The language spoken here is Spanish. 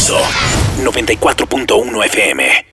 94.1 FM.